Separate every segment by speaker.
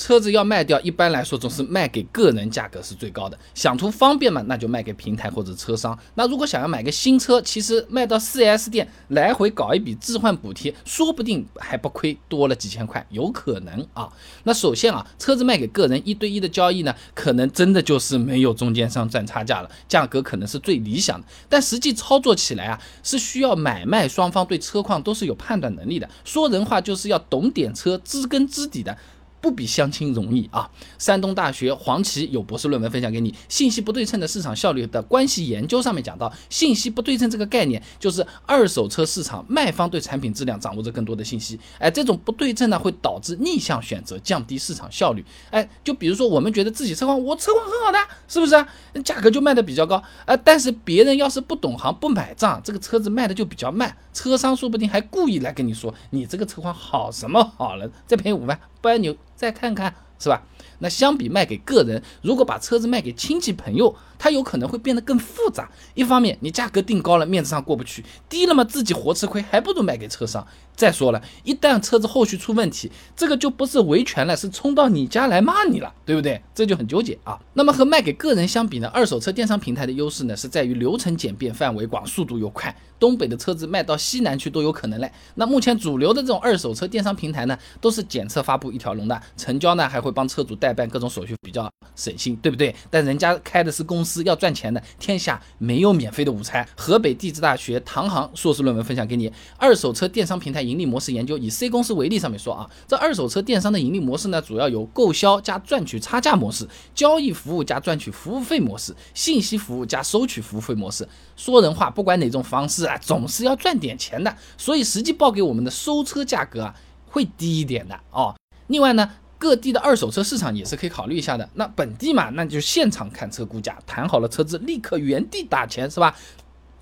Speaker 1: 车子要卖掉，一般来说总是卖给个人，价格是最高的。想图方便嘛，那就卖给平台或者车商。那如果想要买个新车，其实卖到 4S 店来回搞一笔置换补贴，说不定还不亏多了几千块，有可能啊。那首先啊，车子卖给个人一对一的交易呢，可能真的就是没有中间商赚差价了，价格可能是最理想的。但实际操作起来啊，是需要买卖双方对车况都是有判断能力的。说人话就是要懂点车，知根知底的。不比相亲容易啊！山东大学黄奇有博士论文分享给你，《信息不对称的市场效率的关系研究》上面讲到，信息不对称这个概念，就是二手车市场卖方对产品质量掌握着更多的信息，哎，这种不对称呢，会导致逆向选择，降低市场效率。哎，就比如说我们觉得自己车况，我车况很好的，是不是啊？价格就卖的比较高，呃，但是别人要是不懂行不买账，这个车子卖的就比较慢，车商说不定还故意来跟你说，你这个车况好什么好了，再便宜五万，不然你。再看看，是吧？那相比卖给个人，如果把车子卖给亲戚朋友，它有可能会变得更复杂。一方面，你价格定高了，面子上过不去；低了嘛，自己活吃亏，还不如卖给车商。再说了，一旦车子后续出问题，这个就不是维权了，是冲到你家来骂你了，对不对？这就很纠结啊。那么和卖给个人相比呢，二手车电商平台的优势呢，是在于流程简便、范围广、速度又快。东北的车子卖到西南去都有可能嘞。那目前主流的这种二手车电商平台呢，都是检测发布一条龙的，成交呢还会帮车主代办各种手续，比较省心，对不对？但人家开的是公司，要赚钱的，天下没有免费的午餐。河北地质大学唐航硕士论文分享给你，二手车电商平台盈利模式研究，以 C 公司为例，上面说啊，这二手车电商的盈利模式呢，主要有购销加赚取差价模式，交易服务加赚取服务费模式，信息服务加收取服务费模式。说人话，不管哪种方式啊。总是要赚点钱的，所以实际报给我们的收车价格啊会低一点的哦。另外呢，各地的二手车市场也是可以考虑一下的。那本地嘛，那就现场看车估价，谈好了车子立刻原地打钱，是吧？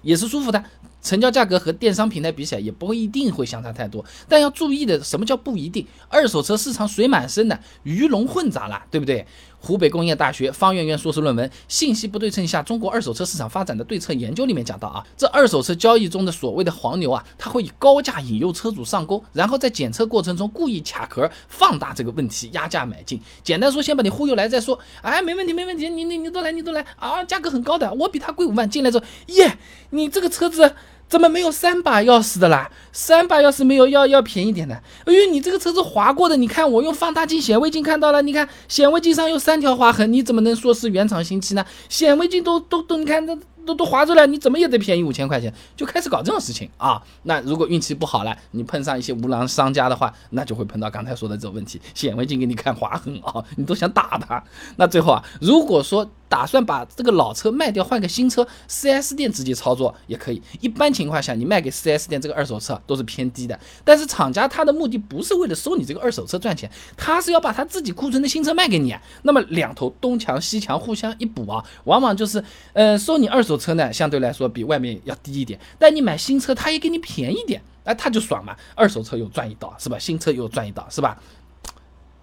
Speaker 1: 也是舒服的。成交价格和电商平台比起来，也不会一定会相差太多。但要注意的，什么叫不一定？二手车市场水满深的，鱼龙混杂了，对不对？湖北工业大学方媛媛硕士论文《信息不对称下中国二手车市场发展的对策研究》里面讲到啊，这二手车交易中的所谓的黄牛啊，他会以高价引诱车主上钩，然后在检测过程中故意卡壳，放大这个问题，压价买进。简单说，先把你忽悠来再说。哎，没问题，没问题，你你你都来，你都来啊，价格很高的，我比他贵五万。进来之后，耶，你这个车子。怎么没有三把钥匙的啦？三把钥匙没有，要要便宜点的。哎呦，你这个车子划过的，你看我用放大镜、显微镜看到了，你看显微镜上有三条划痕，你怎么能说是原厂新漆呢？显微镜都都都，你看这。都都划出来，你怎么也得便宜五千块钱，就开始搞这种事情啊？那如果运气不好了，你碰上一些无良商家的话，那就会碰到刚才说的这种问题，显微镜给你看划痕啊，你都想打他。那最后啊，如果说打算把这个老车卖掉换个新车，4S 店直接操作也可以。一般情况下，你卖给 4S 店这个二手车都是偏低的，但是厂家他的目的不是为了收你这个二手车赚钱，他是要把他自己库存的新车卖给你。那么两头东墙西墙互相一补啊，往往就是呃收你二手。车呢，相对来说比外面要低一点，但你买新车，他也给你便宜点，哎，他就爽嘛。二手车又赚一刀，是吧？新车又赚一刀，是吧？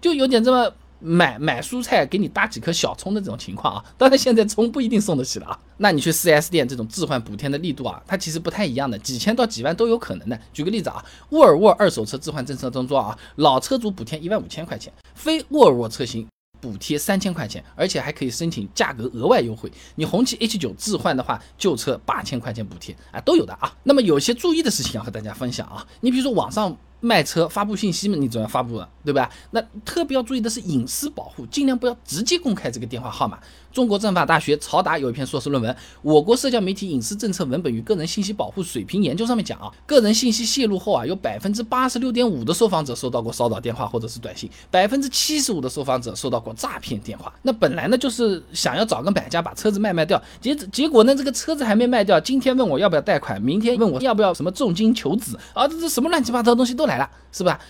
Speaker 1: 就有点这么买买蔬菜给你搭几颗小葱的这种情况啊。当然，现在葱不一定送得起了啊。那你去 4S 店这种置换补贴的力度啊，它其实不太一样的，几千到几万都有可能的。举个例子啊，沃尔沃二手车置换政策当中啊，老车主补贴一万五千块钱，非沃尔沃车型。补贴三千块钱，而且还可以申请价格额外优惠。你红旗 H 九置换的话，旧车八千块钱补贴啊，都有的啊。那么有些注意的事情要和大家分享啊。你比如说网上卖车发布信息嘛，你总要发布的，对吧？那特别要注意的是隐私保护，尽量不要直接公开这个电话号码。中国政法大学曹达有一篇硕士论文《我国社交媒体隐私政策文本与个人信息保护水平研究》，上面讲啊，个人信息泄露后啊，有百分之八十六点五的受访者收到过骚扰电话或者是短信，百分之七十五的受访者收到过诈骗电话。那本来呢就是想要找个买家把车子卖卖掉，结结果呢这个车子还没卖掉，今天问我要不要贷款，明天问我要不要什么重金求子啊，这这什么乱七八糟的东西都来来了，是吧？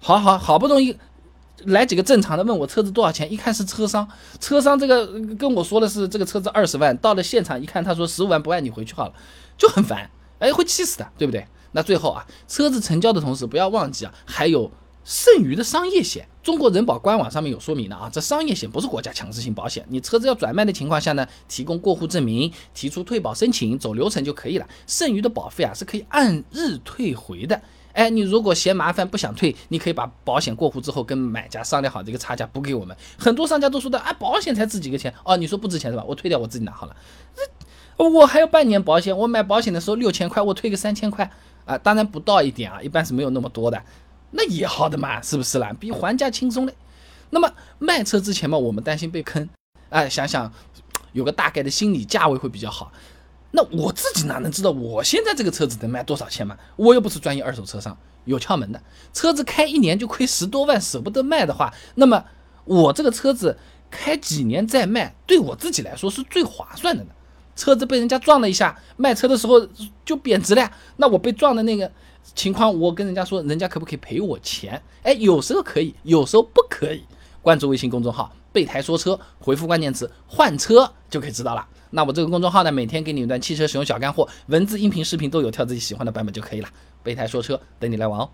Speaker 1: 好好好不容易。来几个正常的问我车子多少钱？一看是车商，车商这个跟我说的是这个车子二十万，到了现场一看他说十五万不按你回去好了，就很烦，哎，会气死的，对不对？那最后啊，车子成交的同时不要忘记啊，还有剩余的商业险。中国人保官网上面有说明的啊，这商业险不是国家强制性保险，你车子要转卖的情况下呢，提供过户证明，提出退保申请，走流程就可以了。剩余的保费啊是可以按日退回的。哎，你如果嫌麻烦不想退，你可以把保险过户之后跟买家商量好这个差价补给我们。很多商家都说的啊，保险才值几个钱哦，你说不值钱是吧？我退掉我自己拿好了。这我还有半年保险，我买保险的时候六千块，我退个三千块啊，当然不到一点啊，一般是没有那么多的，那也好的嘛，是不是啦？比还价轻松嘞。那么卖车之前嘛，我们担心被坑，哎，想想有个大概的心理价位会比较好。那我自己哪能知道我现在这个车子能卖多少钱嘛？我又不是专业二手车商，有窍门的。车子开一年就亏十多万，舍不得卖的话，那么我这个车子开几年再卖，对我自己来说是最划算的呢。车子被人家撞了一下，卖车的时候就贬值了。那我被撞的那个情况，我跟人家说，人家可不可以赔我钱？哎，有时候可以，有时候不可以。关注微信公众号“备胎说车”，回复关键词“换车”就可以知道了。那我这个公众号呢，每天给你一段汽车使用小干货，文字、音频、视频都有，挑自己喜欢的版本就可以了。备胎说车，等你来玩哦。